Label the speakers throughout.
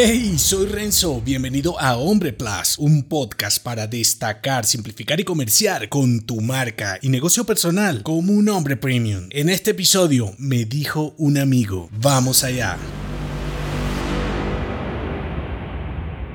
Speaker 1: Hey, soy Renzo, bienvenido a Hombre Plus, un podcast para destacar, simplificar y comerciar con tu marca y negocio personal como un hombre premium. En este episodio me dijo un amigo, vamos allá.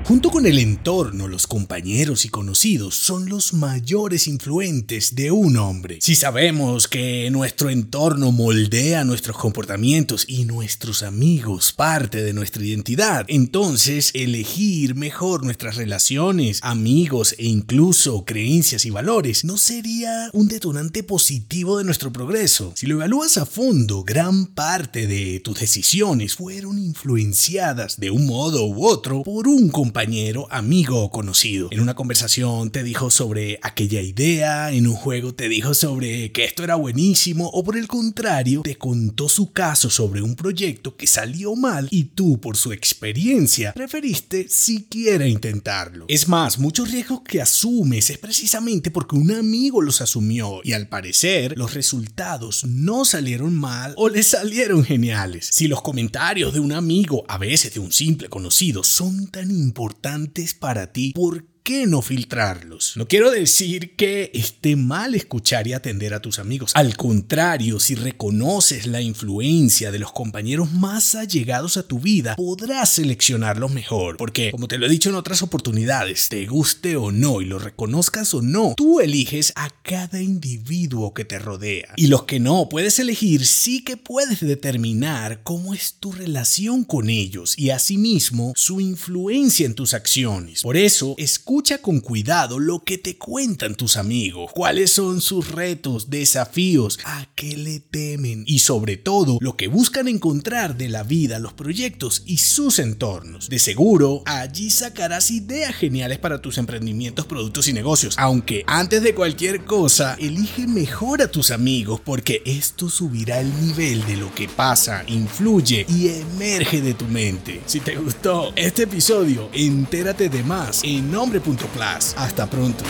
Speaker 1: Junto con el entorno, los compañeros y conocidos son los mayores influentes de un hombre. Si sabemos que nuestro entorno moldea nuestros comportamientos y nuestros amigos parte de nuestra identidad, entonces elegir mejor nuestras relaciones, amigos e incluso creencias y valores no sería un detonante positivo de nuestro progreso. Si lo evalúas a fondo, gran parte de tus decisiones fueron influenciadas de un modo u otro por un compañero compañero, amigo o conocido. En una conversación te dijo sobre aquella idea, en un juego te dijo sobre que esto era buenísimo o por el contrario te contó su caso sobre un proyecto que salió mal y tú por su experiencia preferiste siquiera intentarlo. Es más, muchos riesgos que asumes es precisamente porque un amigo los asumió y al parecer los resultados no salieron mal o le salieron geniales. Si los comentarios de un amigo, a veces de un simple conocido, son tan importantes importantes para ti, ¿por qué no filtrarlos? No quiero decir que esté mal escuchar y atender a tus amigos. Al contrario, si reconoces la influencia de los compañeros más allegados a tu vida, podrás seleccionarlos mejor. Porque, como te lo he dicho en otras oportunidades, te guste o no y lo reconozcas o no, tú eliges a cada individuo que te rodea. Y los que no puedes elegir, sí que puedes determinar cómo es tu relación con ellos y asimismo su influencia en tus acciones. Por eso, escucha Escucha con cuidado lo que te cuentan tus amigos, cuáles son sus retos, desafíos, a qué le temen y sobre todo lo que buscan encontrar de la vida, los proyectos y sus entornos. De seguro, allí sacarás ideas geniales para tus emprendimientos, productos y negocios. Aunque antes de cualquier cosa, elige mejor a tus amigos porque esto subirá el nivel de lo que pasa, influye y emerge de tu mente. Si te gustó este episodio, entérate de más en nombre Hasta pronto.